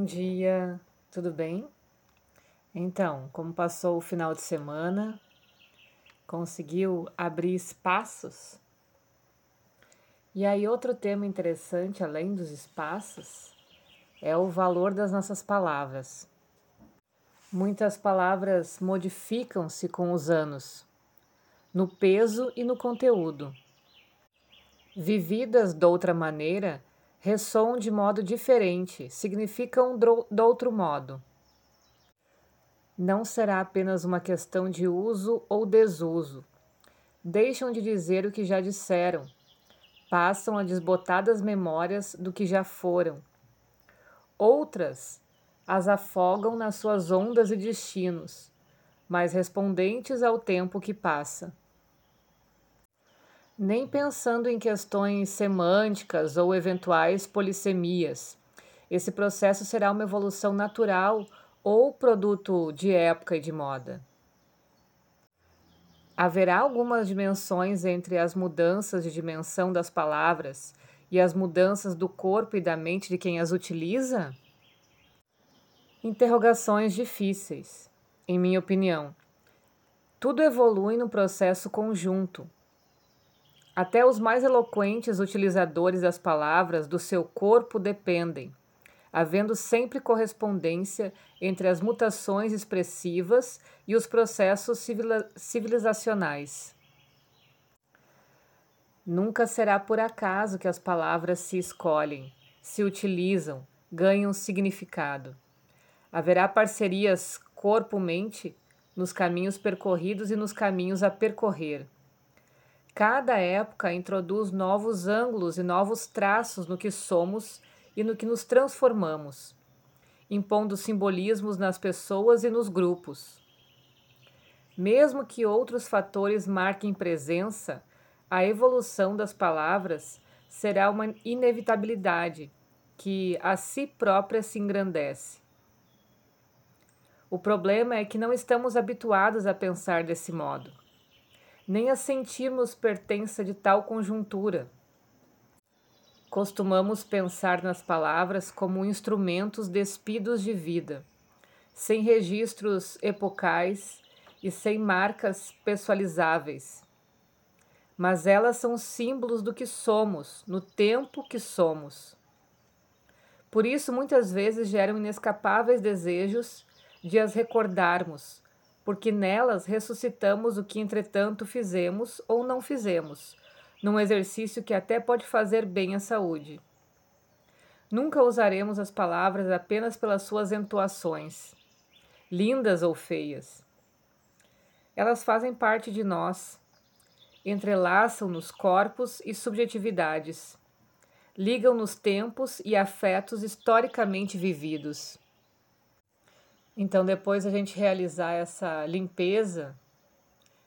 Bom dia, tudo bem? Então, como passou o final de semana? Conseguiu abrir espaços? E aí, outro tema interessante, além dos espaços, é o valor das nossas palavras. Muitas palavras modificam-se com os anos, no peso e no conteúdo. Vividas de outra maneira, ressoam de modo diferente, significam de outro modo. Não será apenas uma questão de uso ou desuso. Deixam de dizer o que já disseram, passam a desbotadas memórias do que já foram. Outras as afogam nas suas ondas e destinos, mas respondentes ao tempo que passa nem pensando em questões semânticas ou eventuais polissemias. Esse processo será uma evolução natural ou produto de época e de moda. Haverá algumas dimensões entre as mudanças de dimensão das palavras e as mudanças do corpo e da mente de quem as utiliza? Interrogações difíceis, em minha opinião. Tudo evolui no processo conjunto até os mais eloquentes utilizadores das palavras do seu corpo dependem, havendo sempre correspondência entre as mutações expressivas e os processos civilizacionais. Nunca será por acaso que as palavras se escolhem, se utilizam, ganham significado. Haverá parcerias corpo-mente nos caminhos percorridos e nos caminhos a percorrer. Cada época introduz novos ângulos e novos traços no que somos e no que nos transformamos, impondo simbolismos nas pessoas e nos grupos. Mesmo que outros fatores marquem presença, a evolução das palavras será uma inevitabilidade que a si própria se engrandece. O problema é que não estamos habituados a pensar desse modo nem a sentirmos pertença de tal conjuntura. Costumamos pensar nas palavras como instrumentos despidos de vida, sem registros epocais e sem marcas pessoalizáveis. Mas elas são símbolos do que somos, no tempo que somos. Por isso, muitas vezes geram inescapáveis desejos de as recordarmos, porque nelas ressuscitamos o que entretanto fizemos ou não fizemos, num exercício que até pode fazer bem à saúde. Nunca usaremos as palavras apenas pelas suas entoações, lindas ou feias. Elas fazem parte de nós, entrelaçam-nos corpos e subjetividades, ligam-nos tempos e afetos historicamente vividos. Então, depois a gente realizar essa limpeza,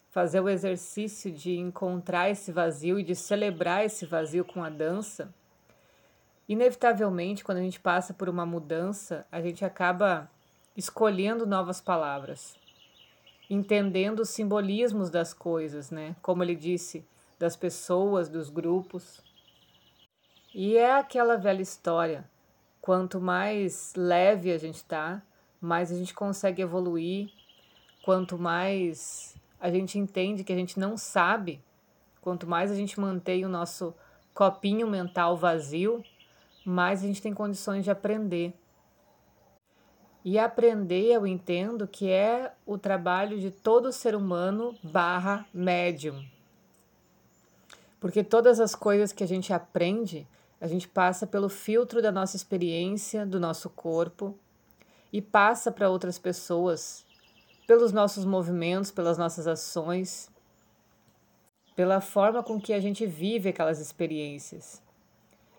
fazer o exercício de encontrar esse vazio e de celebrar esse vazio com a dança, inevitavelmente, quando a gente passa por uma mudança, a gente acaba escolhendo novas palavras, entendendo os simbolismos das coisas, né? Como ele disse, das pessoas, dos grupos. E é aquela velha história: quanto mais leve a gente está, mais a gente consegue evoluir. Quanto mais a gente entende que a gente não sabe, quanto mais a gente mantém o nosso copinho mental vazio, mais a gente tem condições de aprender. E aprender, eu entendo que é o trabalho de todo ser humano barra médium. Porque todas as coisas que a gente aprende, a gente passa pelo filtro da nossa experiência, do nosso corpo, e passa para outras pessoas, pelos nossos movimentos, pelas nossas ações, pela forma com que a gente vive aquelas experiências.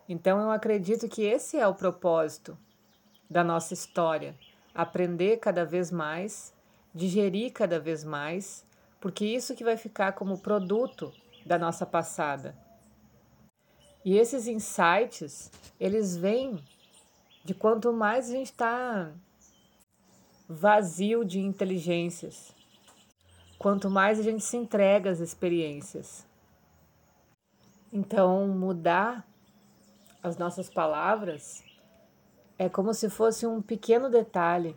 Então eu acredito que esse é o propósito da nossa história: aprender cada vez mais, digerir cada vez mais, porque isso que vai ficar como produto da nossa passada. E esses insights, eles vêm de quanto mais a gente está vazio de inteligências. Quanto mais a gente se entrega às experiências. Então, mudar as nossas palavras é como se fosse um pequeno detalhe,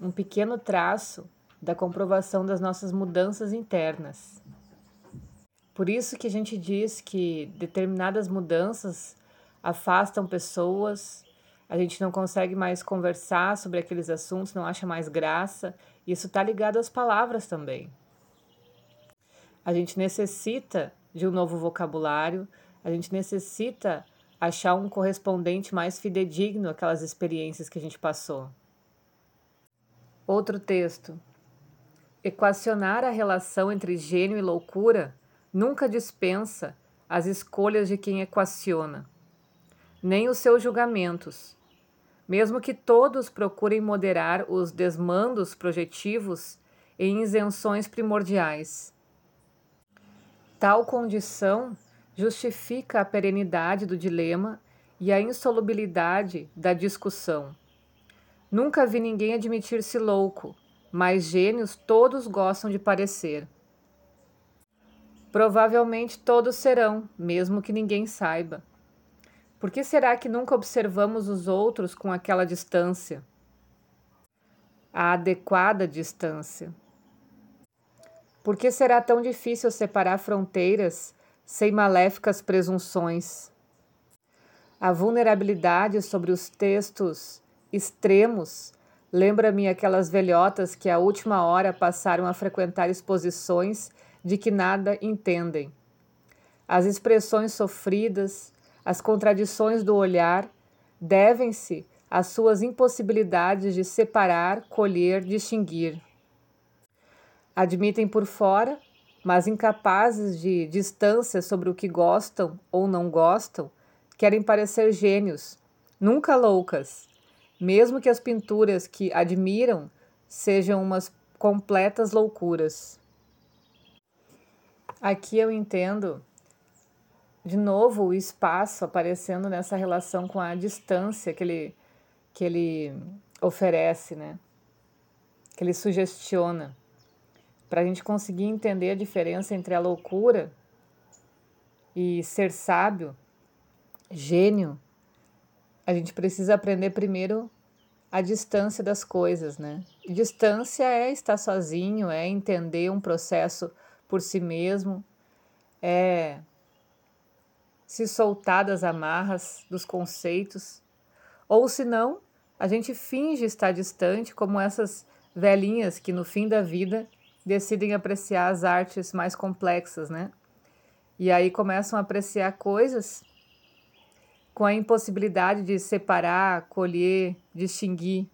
um pequeno traço da comprovação das nossas mudanças internas. Por isso que a gente diz que determinadas mudanças afastam pessoas, a gente não consegue mais conversar sobre aqueles assuntos, não acha mais graça. Isso está ligado às palavras também. A gente necessita de um novo vocabulário, a gente necessita achar um correspondente mais fidedigno àquelas experiências que a gente passou. Outro texto. Equacionar a relação entre gênio e loucura nunca dispensa as escolhas de quem equaciona, nem os seus julgamentos. Mesmo que todos procurem moderar os desmandos projetivos em isenções primordiais. Tal condição justifica a perenidade do dilema e a insolubilidade da discussão. Nunca vi ninguém admitir-se louco, mas gênios todos gostam de parecer. Provavelmente todos serão, mesmo que ninguém saiba. Por que será que nunca observamos os outros com aquela distância? A adequada distância. Por que será tão difícil separar fronteiras sem maléficas presunções. A vulnerabilidade sobre os textos extremos lembra-me aquelas velhotas que à última hora passaram a frequentar exposições de que nada entendem. As expressões sofridas, as contradições do olhar devem-se às suas impossibilidades de separar, colher, distinguir. Admitem por fora mas incapazes de distância sobre o que gostam ou não gostam, querem parecer gênios, nunca loucas, mesmo que as pinturas que admiram sejam umas completas loucuras. Aqui eu entendo de novo o espaço aparecendo nessa relação com a distância que ele, que ele oferece, né? Que ele sugestiona para a gente conseguir entender a diferença entre a loucura e ser sábio, gênio, a gente precisa aprender primeiro a distância das coisas, né? E distância é estar sozinho, é entender um processo por si mesmo, é se soltar das amarras, dos conceitos, ou se não, a gente finge estar distante, como essas velhinhas que no fim da vida decidem apreciar as artes mais complexas, né? E aí começam a apreciar coisas com a impossibilidade de separar, colher, distinguir,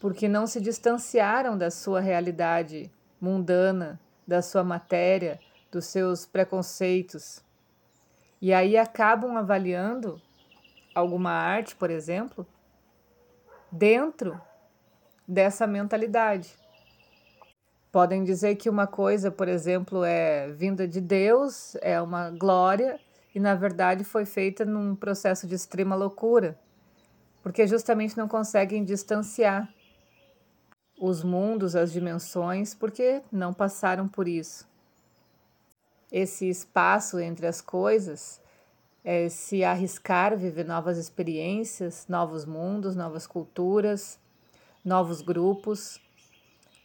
porque não se distanciaram da sua realidade mundana, da sua matéria, dos seus preconceitos. E aí acabam avaliando alguma arte, por exemplo, dentro dessa mentalidade. Podem dizer que uma coisa, por exemplo, é vinda de Deus, é uma glória, e na verdade foi feita num processo de extrema loucura, porque justamente não conseguem distanciar os mundos, as dimensões, porque não passaram por isso. Esse espaço entre as coisas é se arriscar viver novas experiências, novos mundos, novas culturas, novos grupos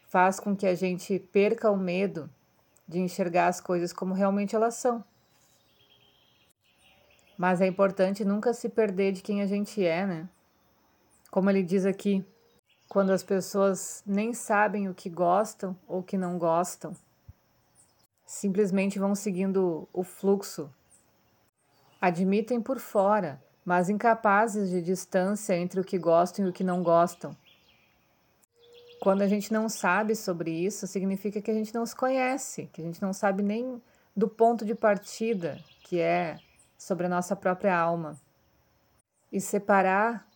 faz com que a gente perca o medo de enxergar as coisas como realmente elas são. Mas é importante nunca se perder de quem a gente é, né? Como ele diz aqui, quando as pessoas nem sabem o que gostam ou que não gostam, simplesmente vão seguindo o fluxo. Admitem por fora, mas incapazes de distância entre o que gostam e o que não gostam quando a gente não sabe sobre isso, significa que a gente não se conhece, que a gente não sabe nem do ponto de partida, que é sobre a nossa própria alma. E separar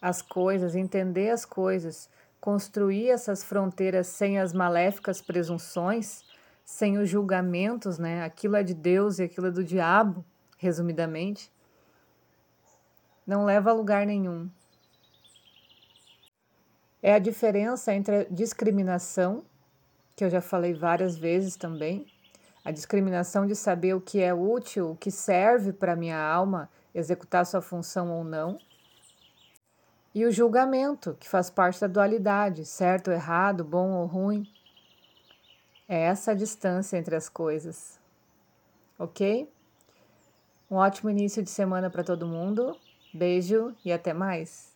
as coisas, entender as coisas, construir essas fronteiras sem as maléficas presunções, sem os julgamentos, né? Aquilo é de Deus e aquilo é do diabo, resumidamente, não leva a lugar nenhum é a diferença entre a discriminação, que eu já falei várias vezes também, a discriminação de saber o que é útil, o que serve para minha alma executar sua função ou não, E o julgamento, que faz parte da dualidade, certo errado, bom ou ruim. É essa a distância entre as coisas. Ok? Um ótimo início de semana para todo mundo. Beijo e até mais.